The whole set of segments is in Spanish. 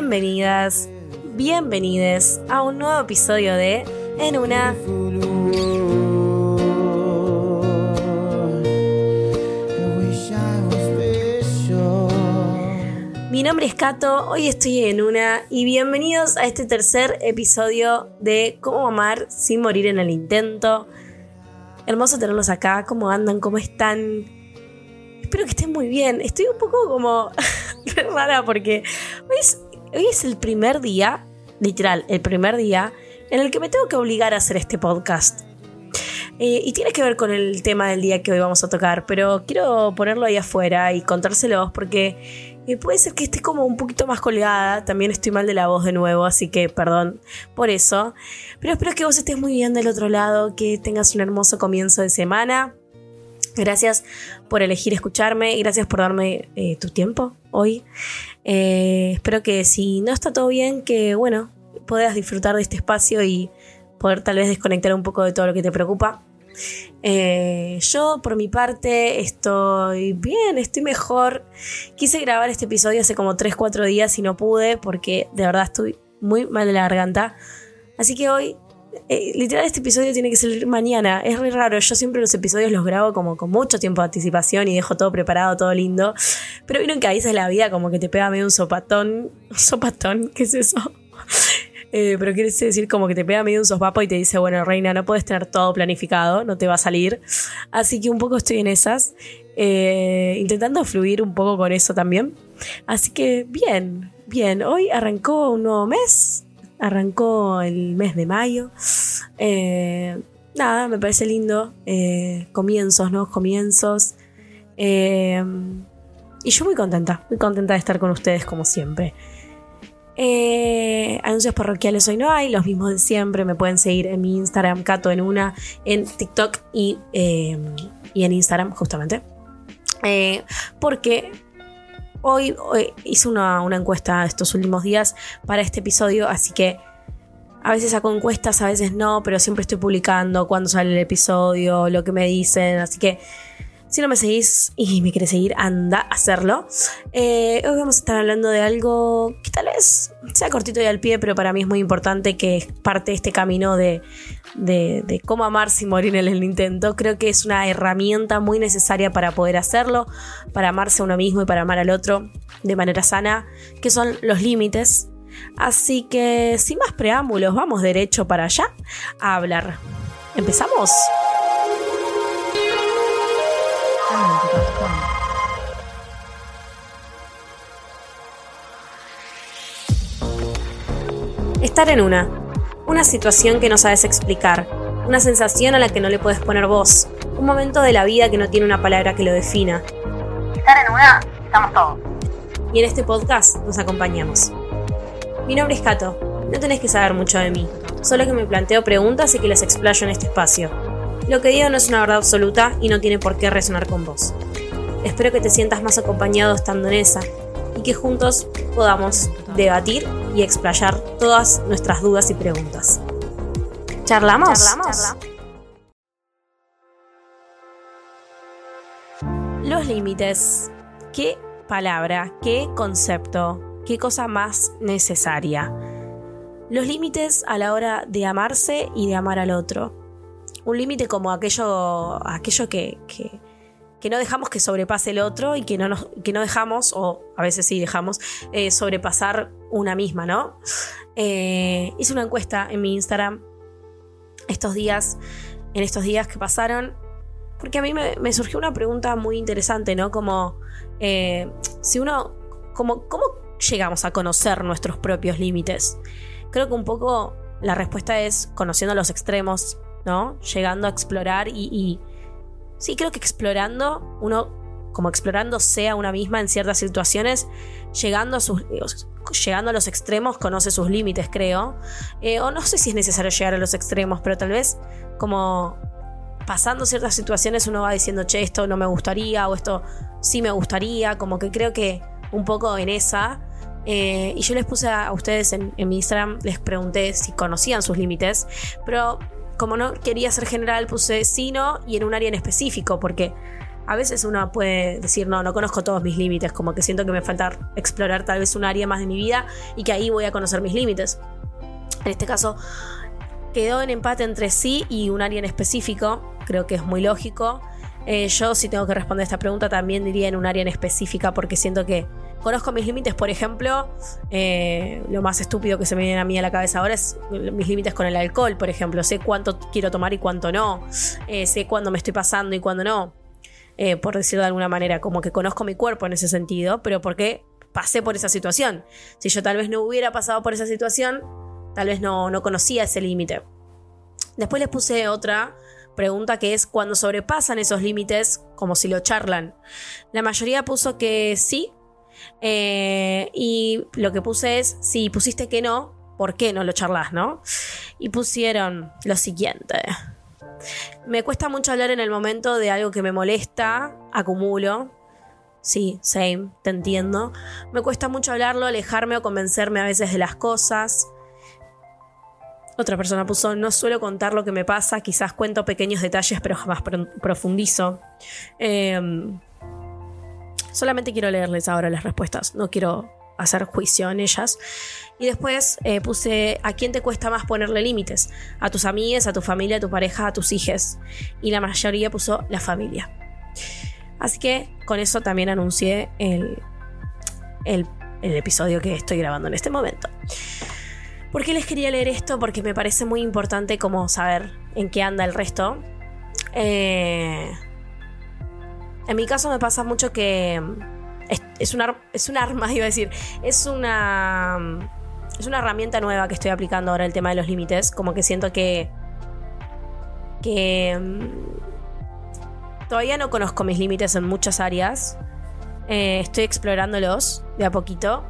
bienvenidas, bienvenides a un nuevo episodio de En una. Mi nombre es Kato, hoy estoy en una y bienvenidos a este tercer episodio de Cómo amar sin morir en el intento. Hermoso tenerlos acá, ¿cómo andan? ¿Cómo están? Espero que estén muy bien. Estoy un poco como rara porque hoy es, hoy es el primer día, literal, el primer día en el que me tengo que obligar a hacer este podcast. Eh, y tiene que ver con el tema del día que hoy vamos a tocar, pero quiero ponerlo ahí afuera y contárselos porque eh, puede ser que esté como un poquito más colgada. También estoy mal de la voz de nuevo, así que perdón por eso. Pero espero que vos estés muy bien del otro lado, que tengas un hermoso comienzo de semana. Gracias por elegir escucharme, gracias por darme eh, tu tiempo hoy. Eh, espero que si no está todo bien, que bueno, puedas disfrutar de este espacio y poder tal vez desconectar un poco de todo lo que te preocupa. Eh, yo por mi parte estoy bien, estoy mejor. Quise grabar este episodio hace como 3-4 días y no pude porque de verdad estoy muy mal de la garganta. Así que hoy, eh, literal este episodio tiene que salir mañana. Es muy raro, yo siempre los episodios los grabo como con mucho tiempo de anticipación y dejo todo preparado, todo lindo. Pero vieron que a veces la vida como que te pega medio un sopatón. ¿Sopatón? ¿Qué es eso? Eh, pero quiere decir como que te pega medio un sopapo y te dice, bueno, reina, no puedes tener todo planificado, no te va a salir. Así que un poco estoy en esas, eh, intentando fluir un poco con eso también. Así que bien, bien, hoy arrancó un nuevo mes, arrancó el mes de mayo. Eh, nada, me parece lindo, eh, comienzos, nuevos comienzos. Eh, y yo muy contenta, muy contenta de estar con ustedes como siempre. Anuncios parroquiales hoy no hay, los mismos de siempre. Me pueden seguir en mi Instagram, Cato en una, en TikTok y, y en Instagram, justamente. Porque hoy, hoy hice una, encuesta estos últimos días para este episodio, así que a veces saco encuestas, a veces no, pero siempre estoy publicando cuando sale el episodio, lo que me dicen, así que si no me seguís y me querés seguir, anda a hacerlo. Eh, hoy vamos a estar hablando de algo que tal vez sea cortito y al pie, pero para mí es muy importante que es parte de este camino de, de, de cómo amar sin morir en el intento. Creo que es una herramienta muy necesaria para poder hacerlo, para amarse a uno mismo y para amar al otro de manera sana, que son los límites. Así que sin más preámbulos, vamos derecho para allá a hablar. ¿Empezamos? Estar en una. Una situación que no sabes explicar. Una sensación a la que no le puedes poner voz. Un momento de la vida que no tiene una palabra que lo defina. estar en una, estamos todos. Y en este podcast nos acompañamos. Mi nombre es Kato. No tenés que saber mucho de mí. Solo que me planteo preguntas y que las explayo en este espacio. Lo que digo no es una verdad absoluta y no tiene por qué resonar con vos. Espero que te sientas más acompañado estando en esa y que juntos podamos debatir y explayar todas nuestras dudas y preguntas. ¿Charlamos? Los límites. ¿Qué palabra, qué concepto, qué cosa más necesaria? Los límites a la hora de amarse y de amar al otro. Un límite como aquello, aquello que, que, que no dejamos que sobrepase el otro y que no, nos, que no dejamos, o a veces sí dejamos, eh, sobrepasar una misma, ¿no? Eh, hice una encuesta en mi Instagram estos días, en estos días que pasaron, porque a mí me, surgió una pregunta muy interesante, ¿no? Como eh, si uno, como, ¿cómo llegamos a conocer nuestros propios límites? Creo que un poco la respuesta es conociendo los extremos, ¿no? Llegando a explorar y, y sí, creo que explorando, uno como explorándose a una misma en ciertas situaciones, llegando a sus llegando a los extremos, conoce sus límites, creo. Eh, o no sé si es necesario llegar a los extremos, pero tal vez como pasando ciertas situaciones uno va diciendo, che, esto no me gustaría, o esto sí me gustaría, como que creo que un poco en esa Eh, y yo les puse a, ustedes en, en mi Instagram, les pregunté si conocían sus límites, pero como no quería ser general, puse sí, no y en un área en específico, porque a veces uno puede decir, no, no conozco todos mis límites, como que siento que me falta explorar tal vez un área más de mi vida y que ahí voy a conocer mis límites. En este caso, quedó en empate entre sí y un área en específico, creo que es muy lógico. Eh, yo si tengo que responder esta pregunta también diría en un área en específica porque siento que conozco mis límites, por ejemplo, eh, lo más estúpido que se me viene a mí a la cabeza ahora es mis límites con el alcohol, por ejemplo, sé cuánto quiero tomar y cuánto no, Eh, sé cuándo me estoy pasando y cuándo no, Eh, por decirlo de alguna manera, como que conozco mi cuerpo en ese sentido, pero porque pasé por esa situación. Si yo tal vez no hubiera pasado por esa situación, tal vez no, no conocía ese límite. Después les puse otra pregunta que es cuando sobrepasan esos límites, como si lo charlan. La mayoría puso que sí. eh, y lo que puse es, si pusiste que no, ¿por qué no lo charlas, no? Y pusieron lo siguiente. Me cuesta mucho hablar en el momento de algo que me molesta, acumulo. Sí, same, te entiendo. Me cuesta mucho hablarlo, alejarme o convencerme a veces de las cosas. Otra persona puso, no suelo contar lo que me pasa, quizás cuento pequeños detalles, pero jamás pro- profundizo. Em, solamente quiero leerles ahora las respuestas, no quiero hacer juicio en ellas. Y después eh, puse, ¿a quién te cuesta más ponerle límites? A tus amigas, a tu familia, a tu pareja, a tus hijos. Y la mayoría puso la familia. Así que con eso también anuncié el, el, el episodio que estoy grabando en este momento. ¿Por qué les quería leer esto? Porque me parece muy importante como saber en qué anda el resto. Eh, en mi caso me pasa mucho que es, es, un ar- es un arma, iba a decir, es una, es una herramienta nueva que estoy aplicando ahora el tema de los límites. Como que siento que, que mm, todavía no conozco mis límites en muchas áreas. Eh, estoy explorándolos de a poquito.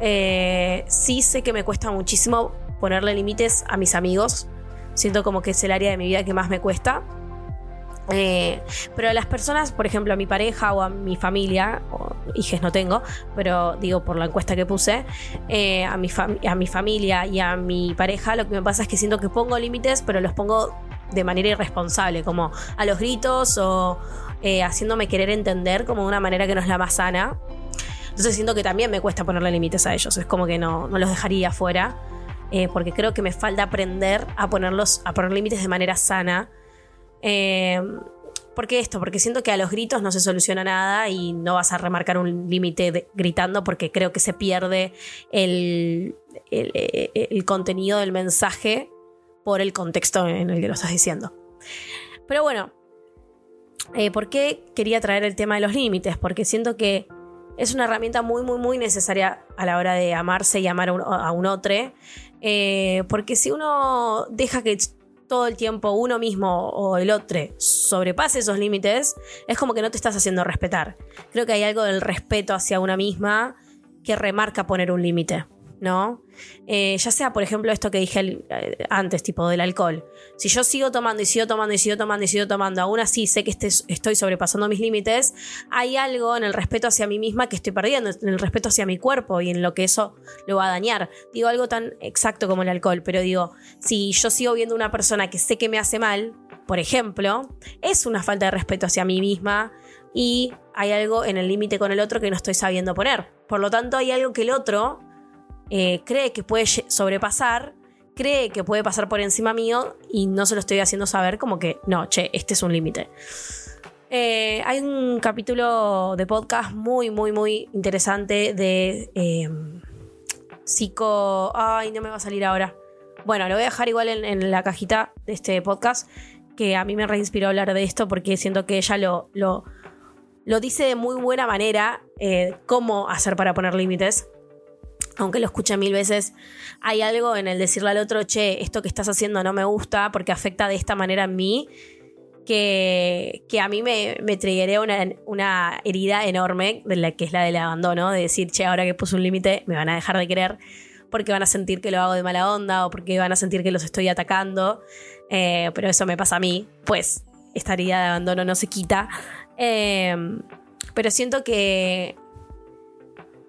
Eh, sí sé que me cuesta muchísimo ponerle límites a mis amigos. Siento como que es el área de mi vida que más me cuesta. Eh, pero las personas, por ejemplo, a mi pareja o a mi familia, o hijes no tengo, pero digo por la encuesta que puse, eh, a, mi a mi familia y a mi pareja, lo que me pasa es que siento que pongo límites, pero los pongo de manera irresponsable, como a los gritos o eh, haciéndome querer entender como de una manera que no es la más sana. Entonces siento que también me cuesta ponerle límites a ellos. Es como que no, no los dejaría fuera. eh, porque creo que me falta aprender a ponerlos, a poner límites de manera sana. Eh, ¿Por qué esto? Porque siento que a los gritos no se soluciona nada y no vas a remarcar un límite gritando porque creo que se pierde el- el contenido del mensaje por el contexto en el que lo estás diciendo. Pero bueno, eh, ¿por qué quería traer el tema de los límites? Porque siento que es una herramienta muy, muy, muy necesaria a la hora de amarse y amar a un, a un otro. Eh, porque si uno deja que todo el tiempo uno mismo o el otro sobrepase esos límites, es como que no te estás haciendo respetar. Creo que hay algo del respeto hacia una misma que remarca poner un límite, ¿no? Eh, ya sea, por ejemplo, esto que dije eh, antes, tipo del alcohol. Si yo sigo tomando y sigo tomando y sigo tomando y sigo tomando, aún así sé que estoy sobrepasando mis límites, hay algo en el respeto hacia mí misma que estoy perdiendo, en el respeto hacia mi cuerpo y en lo que eso lo va a dañar. Digo algo tan exacto como el alcohol, pero digo, si yo sigo viendo una persona que sé que me hace mal, por ejemplo, es una falta de respeto hacia mí misma y hay algo en el límite con el otro que no estoy sabiendo poner. Por lo tanto, hay algo que el otro eh, cree que puede sobrepasar, cree que puede pasar por encima mío y no se lo estoy haciendo saber como que, no, che, este es un límite. Eh, hay un capítulo de podcast muy, muy, muy interesante de eh, psico... Ay, no me va a salir ahora. Bueno, lo voy a dejar igual en, en la cajita de este podcast, que a mí me reinspiró hablar de esto porque siento que ella lo, lo, lo dice de muy buena manera, eh, cómo hacer para poner límites. Aunque lo escuche mil veces, hay algo en el decirle al otro, che, esto que estás haciendo no me gusta porque afecta de esta manera en mí, que, que a mí me, me una, una herida enorme, de la que es la del abandono, de decir, che, ahora que puse un límite, me van a dejar de querer porque van a sentir que lo hago de mala onda o porque van a sentir que los estoy atacando. Eh, pero eso me pasa a mí, pues esta herida de abandono no se quita. Eh, pero siento que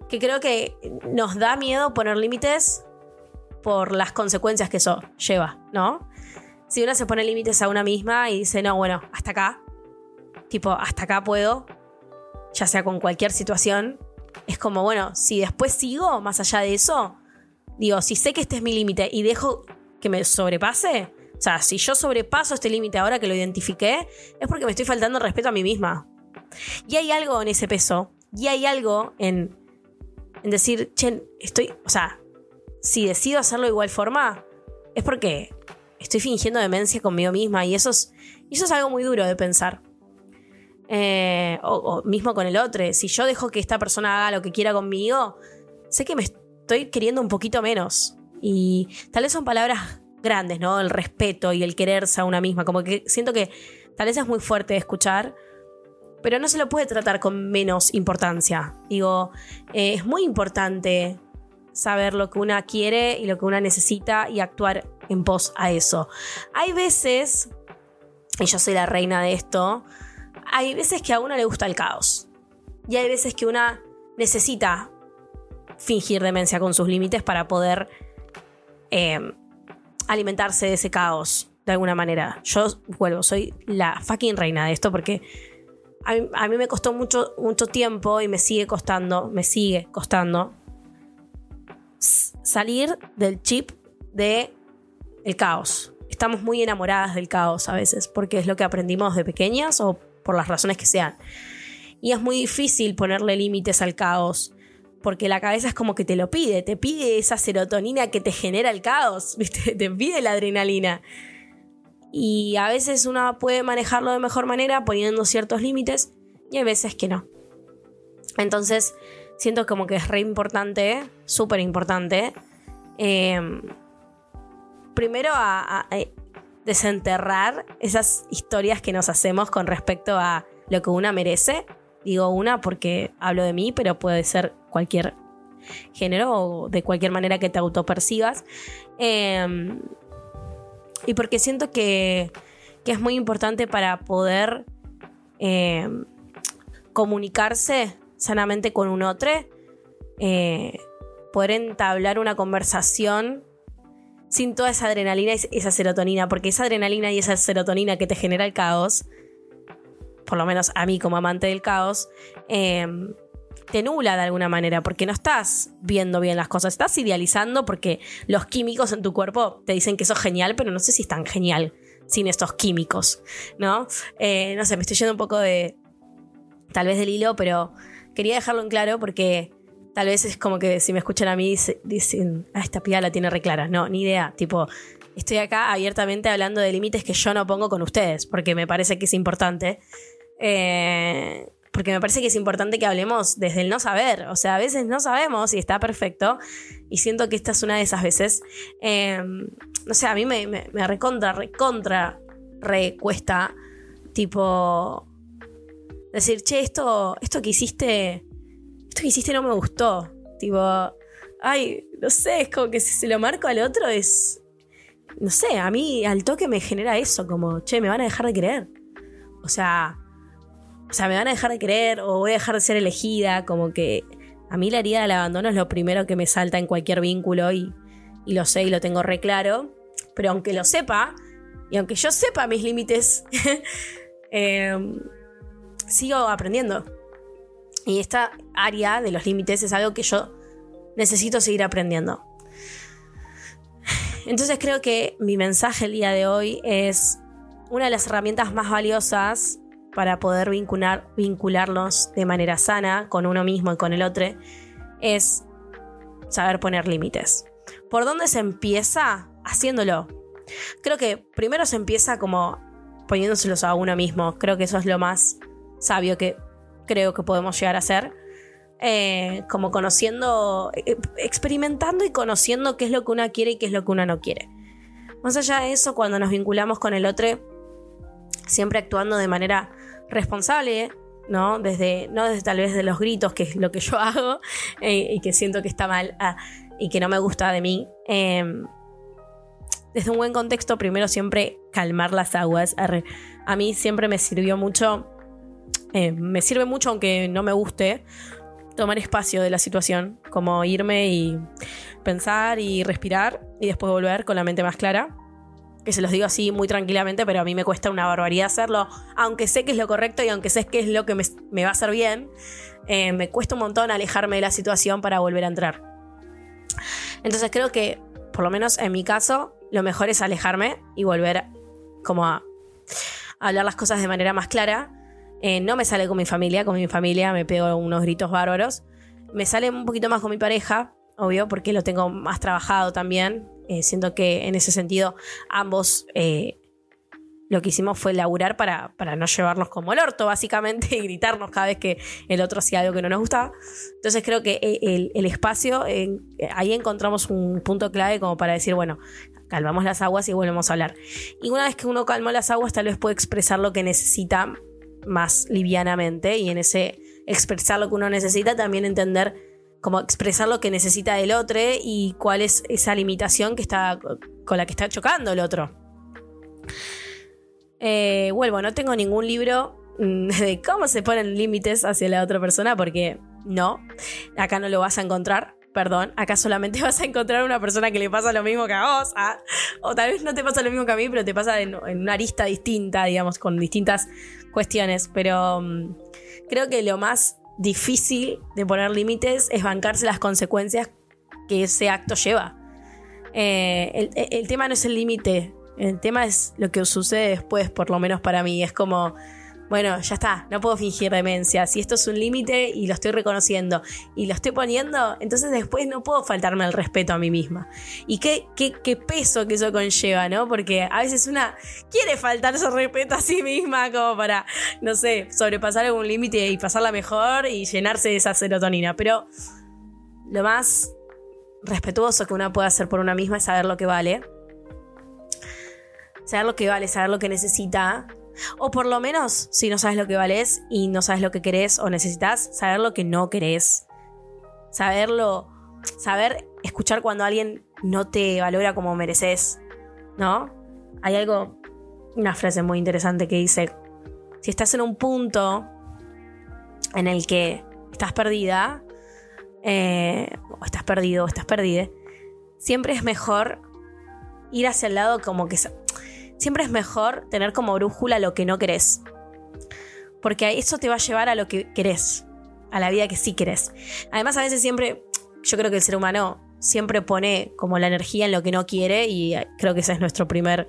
que creo que nos da miedo poner límites por las consecuencias que eso lleva, ¿no? Si una se pone límites a una misma y dice, no, bueno, hasta acá, tipo, hasta acá puedo, ya sea con cualquier situación, es como, bueno, si después sigo más allá de eso, digo, si sé que este es mi límite y dejo que me sobrepase, o sea, si yo sobrepaso este límite ahora que lo identifiqué, es porque me estoy faltando respeto a mí misma. Y hay algo en ese peso, y hay algo en, en decir, che, estoy, o sea, si decido hacerlo de igual forma, es porque estoy fingiendo demencia conmigo misma y eso es, eso es algo muy duro de pensar. Eh, o, o mismo con el otro. Si yo dejo que esta persona haga lo que quiera conmigo, sé que me estoy queriendo un poquito menos. Y tal vez son palabras grandes, ¿no? El respeto y el quererse a una misma. Como que siento que tal vez es muy fuerte de escuchar, pero no se lo puede tratar con menos importancia. Digo, eh, es muy importante saber lo que una quiere y lo que una necesita y actuar en pos a eso. Hay veces, y yo soy la reina de esto, hay veces que a una le gusta el caos. Y hay veces que una necesita fingir demencia con sus límites para poder eh, alimentarse de ese caos de alguna manera. Yo, vuelvo, soy la fucking reina de esto porque a mí, me costó mucho, mucho tiempo y me sigue costando, me sigue costando salir del chip de el caos. Estamos muy enamoradas del caos a veces porque es lo que aprendimos de pequeñas o por las razones que sean. Y es muy difícil ponerle límites al caos porque la cabeza es como que te lo pide, te pide esa serotonina que te genera el caos, ¿viste? te pide la adrenalina. Y a veces uno puede manejarlo de mejor manera poniendo ciertos límites y hay veces que no. Entonces, siento como que es re importante, súper importante, eh, primero a, desenterrar esas historias que nos hacemos con respecto a lo que una merece. Digo una porque hablo de mí, pero puede ser cualquier género o de cualquier manera que te autopercibas. Eh, y porque siento que, que es muy importante para poder eh, comunicarse sanamente con un otro, eh, poder entablar una conversación sin toda esa adrenalina y esa serotonina, porque esa adrenalina y esa serotonina que te genera el caos, por lo menos a mí como amante del caos, eh, te nula de alguna manera, porque no estás viendo bien las cosas, estás idealizando porque los químicos en tu cuerpo te dicen que eso es genial, pero no sé si es tan genial sin estos químicos, ¿no? Eh, no sé, me estoy yendo un poco de, tal vez del hilo, pero quería dejarlo en claro porque tal vez es como que si me escuchan a mí dice- dicen, ah, esta piba la tiene re clara. No, ni idea. Tipo, estoy acá abiertamente hablando de límites que yo no pongo con ustedes, porque me parece que es importante. Eh, porque me parece que es importante que hablemos desde el no saber. O sea, a veces no sabemos y está perfecto. Y siento que esta es una de esas veces. Eh, no sé, a mí me, me, me recontra, recontra, recuesta. Tipo, decir, che, esto, esto que hiciste, esto que hiciste no me gustó. Tipo, ay, no sé, es como que si se lo marco al otro es, no sé, a mí al toque me genera eso, como, che, me van a dejar de querer. O sea, o sea, me van a dejar de querer o voy a dejar de ser elegida, como que a mí la herida del abandono es lo primero que me salta en cualquier vínculo y, y lo sé y lo tengo re claro. Pero aunque lo sepa, y aunque yo sepa mis límites, eh, sigo aprendiendo. Y esta área de los límites es algo que yo necesito seguir aprendiendo. Entonces creo que mi mensaje el día de hoy es una de las herramientas más valiosas para poder vincular, vincularnos de manera sana con uno mismo y con el otro es saber poner límites. ¿Por dónde se empieza? Haciéndolo. Creo que primero se empieza como poniéndoselos a uno mismo. Creo que eso es lo más sabio que creo que podemos llegar a hacer. Eh, como conociendo, eh, experimentando y conociendo qué es lo que una quiere y qué es lo que una no quiere. Más allá de eso, cuando nos vinculamos con el otro, siempre actuando de manera responsable, ¿no? Desde, no desde tal vez de los gritos, que es lo que yo hago, eh, y que siento que está mal ah, y que no me gusta de mí. Eh, desde un buen contexto, primero siempre calmar las aguas. A mí siempre me sirvió mucho, eh, me sirve mucho aunque no me guste, tomar espacio de la situación, como irme y pensar y respirar y después volver con la mente más clara. Que se los digo así muy tranquilamente, pero a mí me cuesta una barbaridad hacerlo, aunque sé que es lo correcto y aunque sé que es lo que me, va a hacer bien, eh, me cuesta un montón alejarme de la situación para volver a entrar. Entonces creo que, por lo menos en mi caso, lo mejor es alejarme y volver como a, a hablar las cosas de manera más clara. Eh, no me sale con mi familia, con mi familia me pego unos gritos bárbaros. Me sale un poquito más con mi pareja, obvio, porque lo tengo más trabajado también. Eh, siento que en ese sentido ambos eh, lo que hicimos fue laburar para, para no llevarnos como el orto, básicamente, y gritarnos cada vez que el otro hacía algo que no nos gustaba. Entonces creo que e- el, espacio, ahí encontramos un punto clave como para decir, bueno, calmamos las aguas y volvemos a hablar. Y una vez que uno calmó las aguas, tal vez puede expresar lo que necesita más livianamente y en ese expresar lo que uno necesita también entender como expresar lo que necesita del otro y cuál es esa limitación que está con la que está chocando el otro. Eh, vuelvo, no tengo ningún libro mm, de cómo se ponen límites hacia la otra persona porque no, acá no lo vas a encontrar. Perdón, acá solamente vas a encontrar una persona que le pasa lo mismo que a vos. ah, O tal vez no te pasa lo mismo que a mí, pero te pasa en, una arista distinta, digamos, con distintas cuestiones. Pero mm, creo que lo más difícil de poner límites es bancarse las consecuencias que ese acto lleva. Eh, el, el tema no es el límite, el tema es lo que sucede después, por lo menos para mí. Es como, bueno, ya está, no puedo fingir demencia. Si esto es un límite y lo estoy reconociendo y lo estoy poniendo, entonces después no puedo faltarme el respeto a mí misma. Y qué, qué, qué peso que eso conlleva, ¿no? Porque a veces una quiere faltarse respeto a sí misma como para, no sé, sobrepasar algún límite y pasarla mejor y llenarse de esa serotonina. Pero lo más respetuoso que una puede hacer por una misma es saber lo que vale. Saber lo que vale, saber lo que necesita. O por lo menos, si no sabes lo que vales y no sabes lo que querés o necesitas, saber lo que no querés. Saberlo, saber escuchar cuando alguien no te valora como mereces. ¿No? Hay algo, una frase muy interesante que dice, si estás en un punto en el que estás perdida, eh, o estás perdido o estás perdida, siempre es mejor ir hacia el lado como que... Siempre es mejor tener como brújula lo que no querés. Porque eso te va a llevar a lo que querés, a la vida que sí querés. Además, a veces siempre, yo creo que el ser humano siempre pone como la energía en lo que no quiere y creo que ese es nuestro primer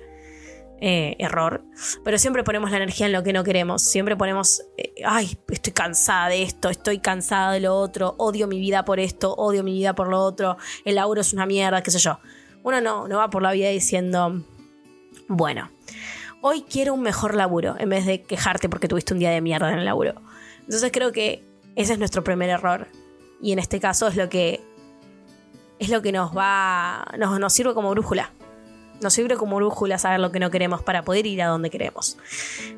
eh, error. Pero siempre ponemos la energía en lo que no queremos. Siempre ponemos, eh, ay, estoy cansada de esto, estoy cansada de lo otro, odio mi vida por esto, odio mi vida por lo otro, el laburo es una mierda, qué sé yo. Uno no, no va por la vida diciendo, bueno, hoy quiero un mejor laburo, en vez de quejarte porque tuviste un día de mierda en el laburo. Entonces creo que ese es nuestro primer error. Y en este caso es lo que. Es lo que nos va. Nos, nos sirve como brújula. Nos sirve como brújula saber lo que no queremos para poder ir a donde queremos.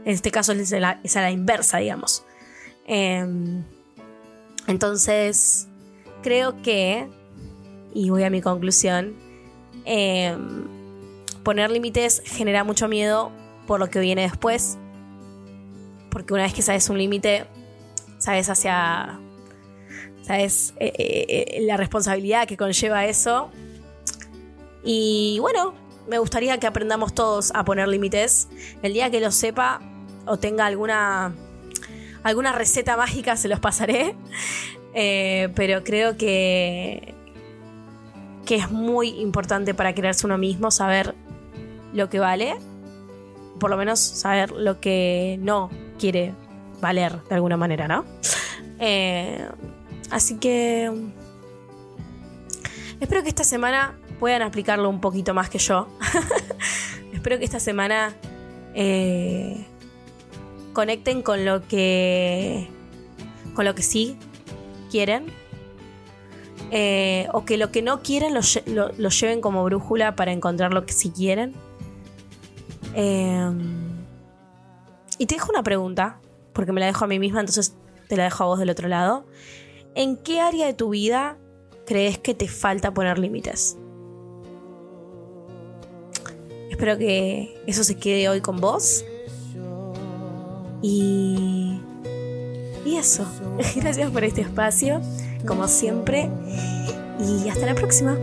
En este caso es a la, es la inversa, digamos. Eh, entonces, creo que. Y voy a mi conclusión. Eh, poner límites genera mucho miedo por lo que viene después. Porque una vez que sabes un límite, sabes hacia. Sabes eh, eh, la responsabilidad que conlleva eso. Y bueno, me gustaría que aprendamos todos a poner límites. El día que lo sepa o tenga alguna. alguna receta mágica, se los pasaré. Eh, pero creo que. que es muy importante para quererse uno mismo saber lo que vale, por lo menos saber lo que no quiere valer de alguna manera, ¿no? Eh, así que espero que esta semana puedan aplicarlo un poquito más que yo. espero que esta semana eh, conecten con lo que con lo que sí quieren eh, o que lo que no quieren lo- lo lleven como brújula para encontrar lo que sí quieren. Eh, y te dejo una pregunta, porque me la dejo a mí misma, entonces te la dejo a vos del otro lado. ¿En qué área de tu vida crees que te falta poner límites? Espero que eso se quede hoy con vos. Y. Y eso. Gracias por este espacio. como siempre. Y hasta la próxima.